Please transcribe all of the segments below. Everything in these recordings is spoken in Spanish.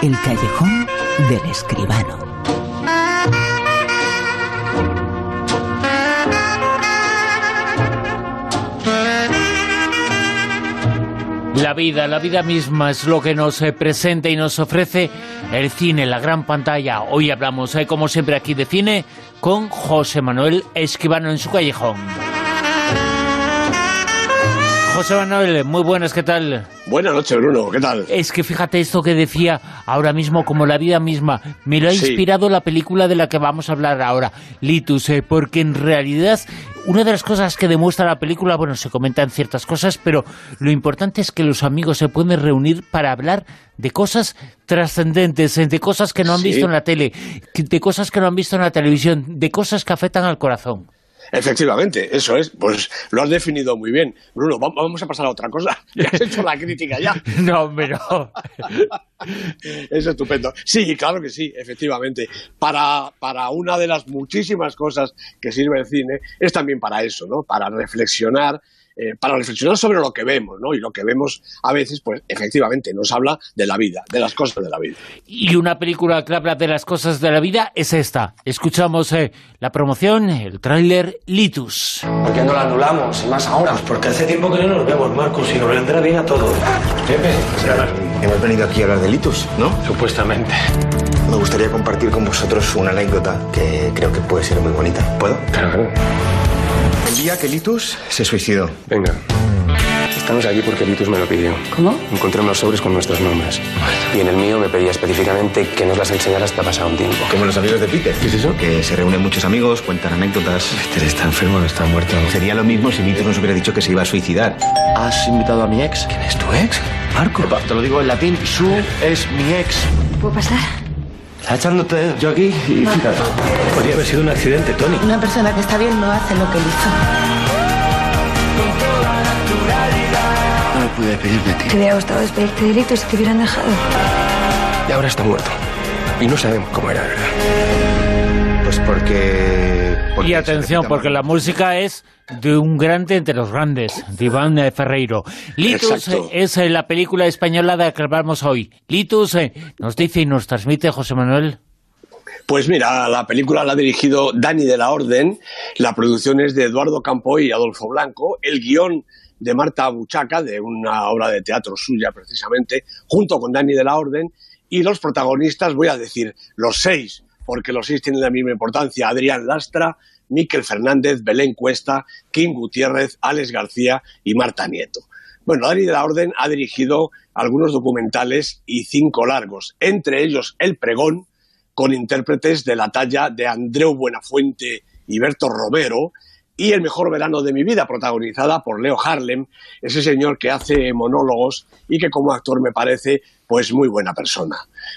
El callejón del escribano. La vida, la vida misma es lo que nos eh, presenta y nos ofrece el cine, la gran pantalla. Hoy hablamos, eh, como siempre, aquí de cine con José Manuel Escribano en su callejón. José Manuel, muy buenas, ¿qué tal? Buenas noches, Bruno, ¿qué tal? Es que fíjate esto que decía ahora mismo, como la vida misma, me lo ha inspirado la película de la que vamos a hablar ahora, Litus, eh, porque en realidad una de las cosas que demuestra la película, bueno, se comentan ciertas cosas, pero lo importante es que los amigos se pueden reunir para hablar de cosas trascendentes, eh, de cosas que no han visto en la tele, de cosas que no han visto en la televisión, de cosas que afectan al corazón. Efectivamente, eso es. Pues lo has definido muy bien. Bruno, vamos a pasar a otra cosa. Ya has hecho la crítica ya. No, pero... es estupendo. Sí, claro que sí, efectivamente. Para, para una de las muchísimas cosas que sirve el cine, es también para eso, ¿no? Para reflexionar eh, para reflexionar sobre lo que vemos, ¿no? Y lo que vemos a veces, pues efectivamente, nos habla de la vida, de las cosas de la vida. Y una película que habla de las cosas de la vida es esta. Escuchamos eh, la promoción, el tráiler Litus. ¿Por qué no la anulamos? Y más ahora. Pues porque hace tiempo que no nos vemos, Marcos, y nos vendrá bien a todos. Pepe, hemos venido aquí a hablar de Litus, ¿no? Supuestamente. Me gustaría compartir con vosotros una anécdota que creo que puede ser muy bonita. ¿Puedo? Claro, claro. El día que Litus se suicidó. Venga. Estamos aquí porque Litus me lo pidió. ¿Cómo? Encontré unos sobres con nuestros nombres. Y en el mío me pedía específicamente que nos las enseñara hasta pasado un tiempo. Como los amigos de Peter. ¿Qué es eso? Que se reúnen muchos amigos, cuentan anécdotas. Peter está enfermo, no está muerto. Sería lo mismo si Litus nos hubiera dicho que se iba a suicidar. ¿Has invitado a mi ex? ¿Quién es tu ex? Marco. Te lo digo en latín. Su es mi ex. ¿Puedo pasar? Está echándote yo aquí y fíjate. Podría haber sido un accidente, Tony. Una persona que está bien no hace lo que él hizo. No me pude despedir de ti. Te hubiera gustado despedirte de si te hubieran dejado. Y ahora está muerto. Y no sabemos cómo era, ¿verdad? Pues porque... porque Y atención, porque la música es de un grande entre los grandes, de Iván eh, Ferreiro. Litus Exacto. eh, es eh, la película española de la que hablamos hoy. Litus eh, nos dice y nos transmite José Manuel. Pues mira, la película la ha dirigido Dani de la Orden, la producción es de Eduardo Campoy y Adolfo Blanco, el guion de Marta Buchaca, de una obra de teatro suya precisamente, junto con Dani de la Orden, y los protagonistas, voy a decir los seis, porque los seis tienen la misma importancia, Adrián Lastra, Miquel Fernández, Belén Cuesta, Kim Gutiérrez, Alex García y Marta Nieto. Bueno, Dani de la Orden ha dirigido algunos documentales y cinco largos, entre ellos El Pregón, con intérpretes de la talla de Andreu Buenafuente y Berto Romero, y El mejor verano de mi vida, protagonizada por Leo Harlem, ese señor que hace monólogos y que como actor me parece pues muy buena persona.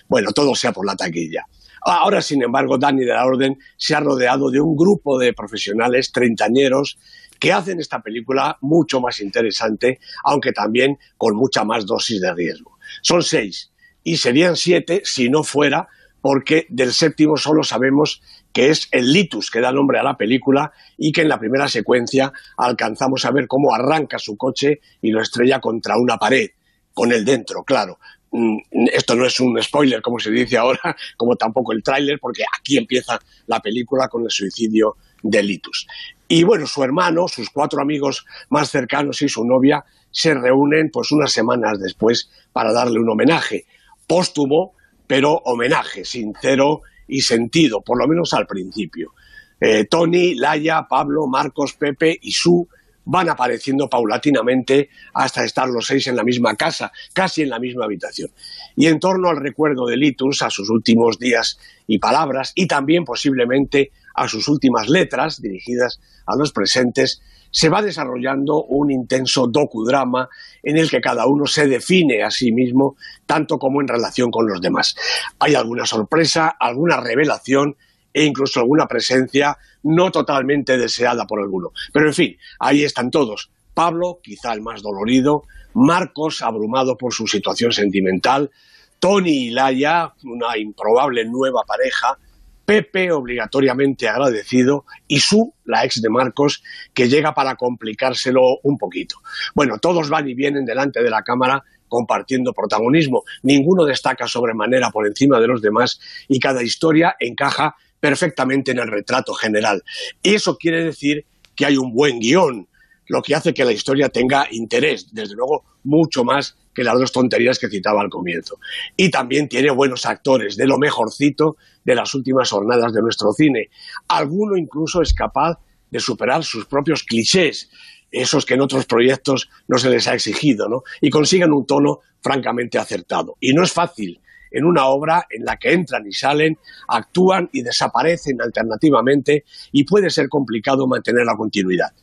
Bueno, todo sea por la taquilla. Ahora, sin embargo, Dani de la Orden se ha rodeado de un grupo de profesionales treintañeros que hacen esta película mucho más interesante, aunque también con mucha más dosis de riesgo. Son seis y serían siete si no fuera porque del séptimo solo sabemos que es el litus que da nombre a la película y que en la primera secuencia alcanzamos a ver cómo arranca su coche y lo estrella contra una pared, con él dentro, claro. Mm, Esto no es un spoiler, como se dice ahora, como tampoco el tráiler, porque aquí empieza la película con el suicidio de Litus. Y bueno, su hermano, sus cuatro amigos más cercanos y su novia se reúnen pues unas semanas después para darle un homenaje póstumo, pero homenaje sincero y sentido, por lo menos al principio. Eh, Tony, Laia, Pablo, Marcos, Pepe y Su van apareciendo paulatinamente hasta estar los seis en la misma casa, casi en la misma habitación. Y en torno al recuerdo de Litus, a sus últimos días y palabras, y también posiblemente a sus últimas letras dirigidas a los presentes, se va desarrollando un intenso docudrama en el que cada uno se define a sí mismo tanto como en relación con los demás. Hay alguna sorpresa, alguna revelación e incluso alguna presencia no totalmente deseada por alguno. Pero en fin, ahí están todos. Pablo, quizá el más dolorido, Marcos, abrumado por su situación sentimental, Tony y Laia, una improbable nueva pareja, Pepe, obligatoriamente agradecido, y Su, la ex de Marcos, que llega para complicárselo un poquito. Bueno, todos van y vienen delante de la cámara compartiendo protagonismo. Ninguno destaca sobremanera por encima de los demás y cada historia encaja perfectamente en el retrato general. Eso quiere decir que hay un buen guion, lo que hace que la historia tenga interés, desde luego mucho más que las dos tonterías que citaba al comienzo. Y también tiene buenos actores, de lo mejorcito de las últimas jornadas de nuestro cine. Alguno incluso es capaz de superar sus propios clichés, esos que en otros proyectos no se les ha exigido, ¿no? Y consiguen un tono francamente acertado. Y no es fácil en una obra en la que entran y salen, actúan y desaparecen alternativamente y puede ser complicado mantener la continuidad.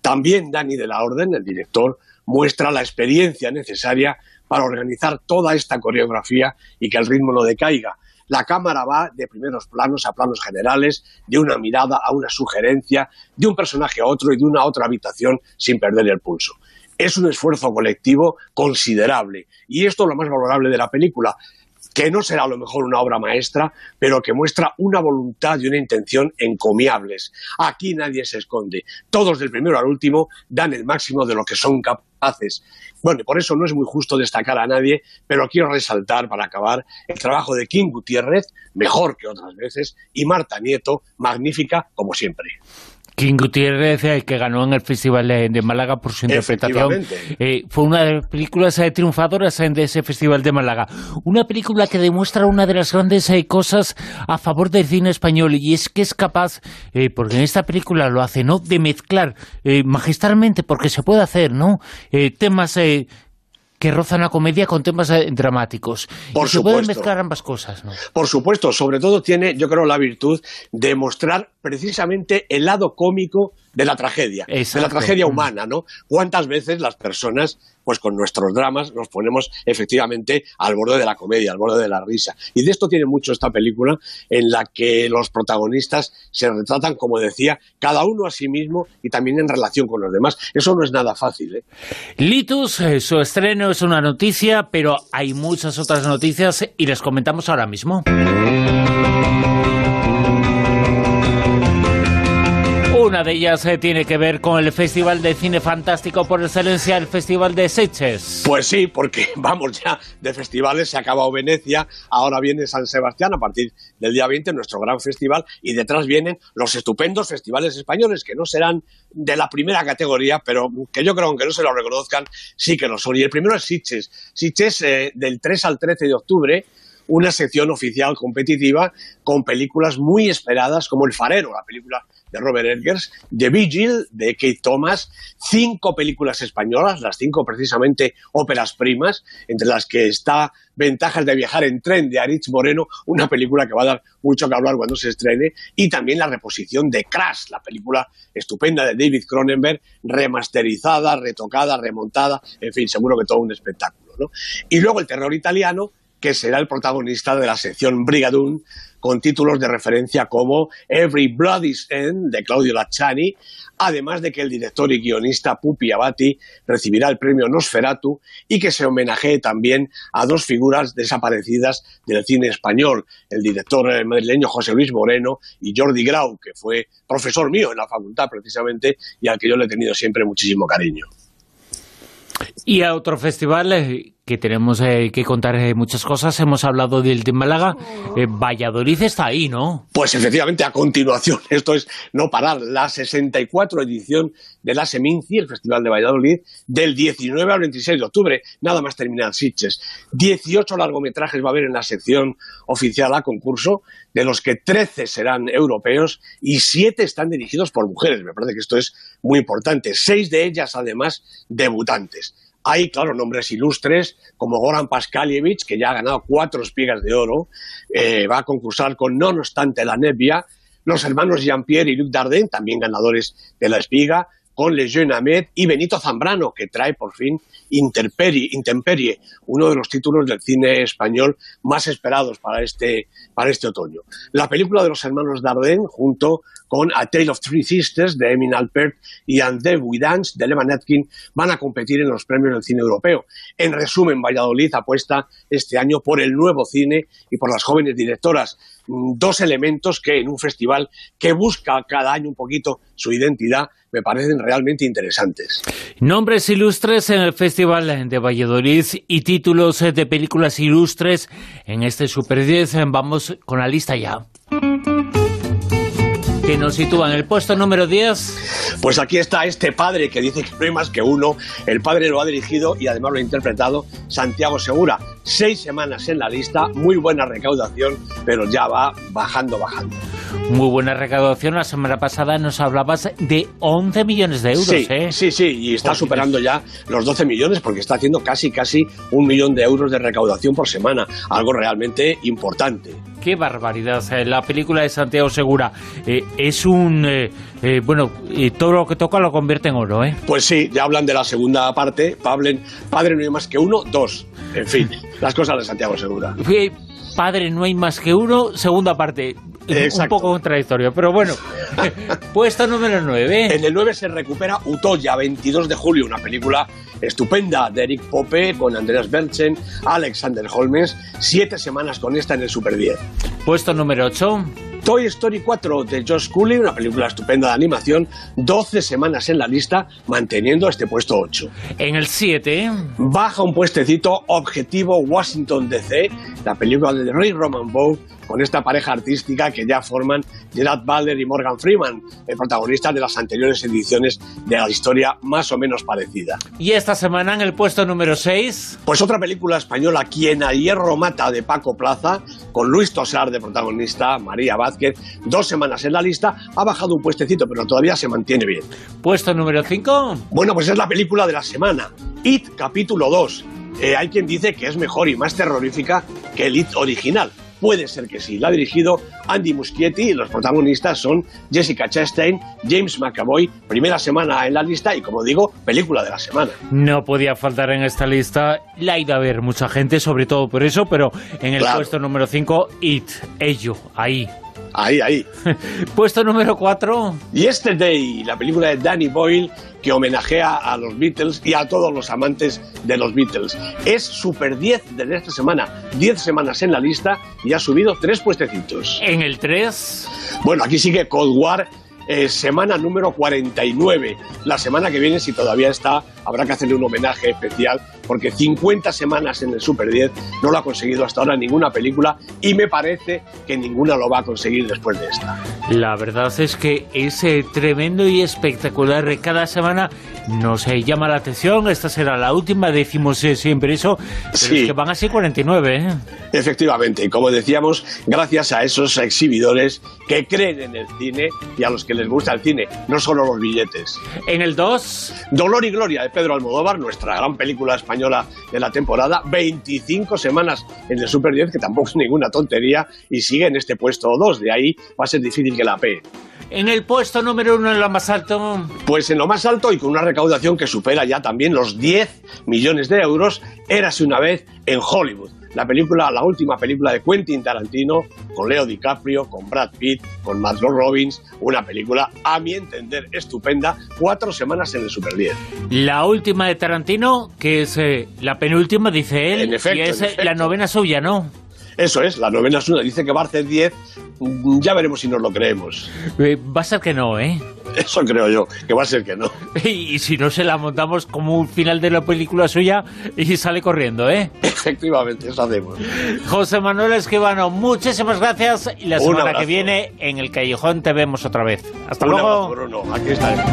También Dani de la Orden, el director, muestra la experiencia necesaria para organizar toda esta coreografía y que el ritmo no decaiga. La cámara va de primeros planos a planos generales, de una mirada a una sugerencia, de un personaje a otro y de una a otra habitación sin perder el pulso. Es un esfuerzo colectivo considerable y esto es lo más valorable de la película, que no será a lo mejor una obra maestra, pero que muestra una voluntad y una intención encomiables. Aquí nadie se esconde. Todos del primero al último dan el máximo de lo que son capaces. Bueno, por eso no es muy justo destacar a nadie, pero quiero resaltar para acabar el trabajo de King Gutiérrez, mejor que otras veces, y Marta Nieto, magnífica como siempre. King Gutiérrez, eh, que ganó en el Festival de, Málaga por su interpretación, eh, fue una de las películas eh, triunfadoras de ese Festival de Málaga. Una película que demuestra una de las grandes cosas a favor del cine español, y es que es capaz, porque en esta película lo hace, ¿no?, de mezclar magistralmente, porque se puede hacer, ¿no?, temas que rozan la comedia con temas eh, dramáticos. Por y se pueden mezclar ambas cosas, ¿no? Por supuesto, sobre todo tiene, yo creo, la virtud de mostrar precisamente el lado cómico de la tragedia, de la tragedia mm. humana, ¿no? ¿Cuántas veces las personas, pues con nuestros dramas, nos ponemos efectivamente al borde de la comedia, al borde de la risa? Y de esto tiene mucho esta película, en la que los protagonistas se retratan, como decía, cada uno a sí mismo y también en relación con los demás. Eso no es nada fácil, ¿eh? Litus, eh, su estreno es una noticia, pero hay muchas otras noticias y les comentamos ahora mismo. Una de ellas eh, tiene que ver con el Festival de Cine Fantástico por excelencia, el Festival de Sitges. Pues sí, porque vamos ya de festivales, se ha acabado Venecia, ahora viene San Sebastián a partir del día 20, nuestro gran festival, y detrás vienen los estupendos festivales españoles, que no serán de la primera categoría, pero que yo creo que no se lo reconozcan, sí que lo son. Y el primero es Sitges. Sitges eh, del 3 al 13 de octubre, una sección oficial competitiva con películas muy esperadas como El Farero, la película de Robert Edgers, The Vigil de Kate Thomas, cinco películas españolas, las cinco precisamente óperas primas, entre las que está Ventajas de viajar en tren de Aritz Moreno, una película que va a dar mucho que hablar cuando se estrene, y también la reposición de Crash, la película estupenda de David Cronenberg, remasterizada, retocada, remontada, en fin, seguro que todo un espectáculo. ¿no? Y luego el terror italiano, que será el protagonista de la sección Brigadoon, con títulos de referencia como Every Blood End de Claudio Lacciani, además de que el director y guionista Pupi Abati recibirá el premio Nosferatu y que se homenajee también a dos figuras desaparecidas del cine español, el director madrileño José Luis Moreno y Jordi Grau, que fue profesor mío en la facultad precisamente y al que yo le he tenido siempre muchísimo cariño. Y a otro festival eh, que tenemos eh, que contar eh, muchas cosas. Hemos hablado del de Málaga. Valladolid está ahí, ¿no? Pues efectivamente, a continuación, esto es no parar, la 64 edición de la Seminci, el Festival de Valladolid, del 19 al 26 de octubre, nada más terminar Sitges. 18 largometrajes va a haber en la sección oficial a concurso, de los que 13 serán europeos y 7 están dirigidos por mujeres. Me parece que esto es muy importante. Seis de ellas, además, debutantes. Hay, claro, nombres ilustres como Goran Paskalievich, que ya ha ganado cuatro espigas de oro, eh, va a concursar con No obstante la Nebia, los hermanos Jean-Pierre y Luc Dardenne, también ganadores de la espiga, con Le Jeune Ahmed y Benito Zambrano, que trae por fin Intemperie, uno de los títulos del cine español más esperados para este, para este otoño. La película de los hermanos Dardenne, junto con A Tale of Three Sisters de Emin Alpert y And the We Dance de Levan Atkin, van a competir en los premios del cine europeo. En resumen, Valladolid apuesta este año por el nuevo cine y por las jóvenes directoras mm, dos elementos que en un festival que busca cada año un poquito su identidad me parecen realmente interesantes. Nombres ilustres en el Festival de Valladolid y títulos de películas ilustres en este Super 10. Vamos con la lista ya que nos sitúa en el puesto número 10. Pues aquí está este padre que dice que no hay más que uno. El padre lo ha dirigido y además lo ha interpretado Santiago Segura. Seis semanas en la lista, muy buena recaudación, pero ya va bajando, bajando. Muy buena recaudación. La semana pasada nos hablabas de 11 millones de euros. Sí, ¿eh? sí, sí, y está superando ya los 12 millones porque está haciendo casi, casi un millón de euros de recaudación por semana. Algo realmente importante. Qué barbaridad. La película de Santiago Segura eh, es un... Eh, eh, bueno, todo lo que toca lo convierte en oro, ¿eh? Pues sí, ya hablan de la segunda parte. Pablen, padre no hay más que uno, dos. En fin, las cosas de Santiago Segura. Padre no hay más que uno, segunda parte. Un poco contradictorio, pero bueno. Puesto número 9. En el 9 se recupera Utoya, 22 de julio, una película estupenda de Eric Pope con Andreas Berchen, Alexander Holmes. Siete semanas con esta en el Super 10. Puesto número 8. Toy Story 4 de Josh Cooley, una película estupenda de animación, 12 semanas en la lista, manteniendo este puesto 8. En el 7. Baja un puestecito Objetivo Washington DC, la película de Ray Roman Bow, con esta pareja artística que ya forman Gerard Butler y Morgan Freeman, el protagonista de las anteriores ediciones de la historia más o menos parecida. Y esta semana en el puesto número 6. Pues otra película española, Quien a hierro mata, de Paco Plaza, con Luis Tosar de protagonista, María Vázquez, dos semanas en la lista, ha bajado un puestecito, pero todavía se mantiene bien. ¿Puesto número 5? Bueno, pues es la película de la semana, It, capítulo 2. Eh, hay quien dice que es mejor y más terrorífica que el It original. Puede ser que sí. La ha dirigido Andy Muschietti y los protagonistas son Jessica Chastain, James McAvoy, primera semana en la lista y, como digo, película de la semana. No podía faltar en esta lista. La ha ido a ver mucha gente, sobre todo por eso, pero en el puesto número 5, It, ello, ahí. Ahí, ahí. Puesto número 4. Yesterday, la película de Danny Boyle que homenajea a los Beatles y a todos los amantes de los Beatles. Es Super 10 de esta semana. 10 semanas en la lista y ha subido tres puestecitos. En el 3. Bueno, aquí sigue Cold War eh, semana número 49. La semana que viene, si todavía está, habrá que hacerle un homenaje especial porque 50 semanas en el Super 10 no lo ha conseguido hasta ahora ninguna película y me parece que ninguna lo va a conseguir después de esta. La verdad es que es eh, tremendo y espectacular. Cada semana nos eh, llama la atención. Esta será la última, decimos siempre eso. sí. que van a ser 49. Efectivamente, y como decíamos, gracias a esos exhibidores que creen en el cine y a los que les gusta el cine, no solo los billetes. En el 2. Dolor y Gloria de Pedro Almodóvar, nuestra gran película española de la temporada. 25 semanas en el Super 10, que tampoco es ninguna tontería, y sigue en este puesto 2. De ahí va a ser difícil que la pe. En el puesto número uno, en lo más alto. Pues en lo más alto y con una recaudación que supera ya también los 10 millones de euros, érase una vez en Hollywood la película, la última película de Quentin Tarantino, con Leo DiCaprio, con Brad Pitt, con Margot Robbins, una película, a mi entender, estupenda, cuatro semanas en el Super 10. La última de Tarantino, que es eh, la penúltima, dice él, en efecto, y es eh, la novena suya, ¿no? Eso es, la novena suya, dice que va a hacer 10, ya veremos si nos lo creemos. Eh, va a ser que no, ¿eh? Eso creo yo, que va a ser que no. Y, si no se la montamos como un final de la película suya y sale corriendo, ¿eh? Efectivamente, eso hacemos. José Manuel Esquivano, muchísimas gracias y la semana que viene en el Callejón te vemos otra vez. Hasta un luego. Abrazo, Bruno. Aquí estaremos.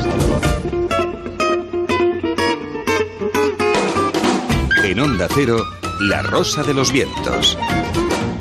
En Onda Cero, La Rosa de los Vientos.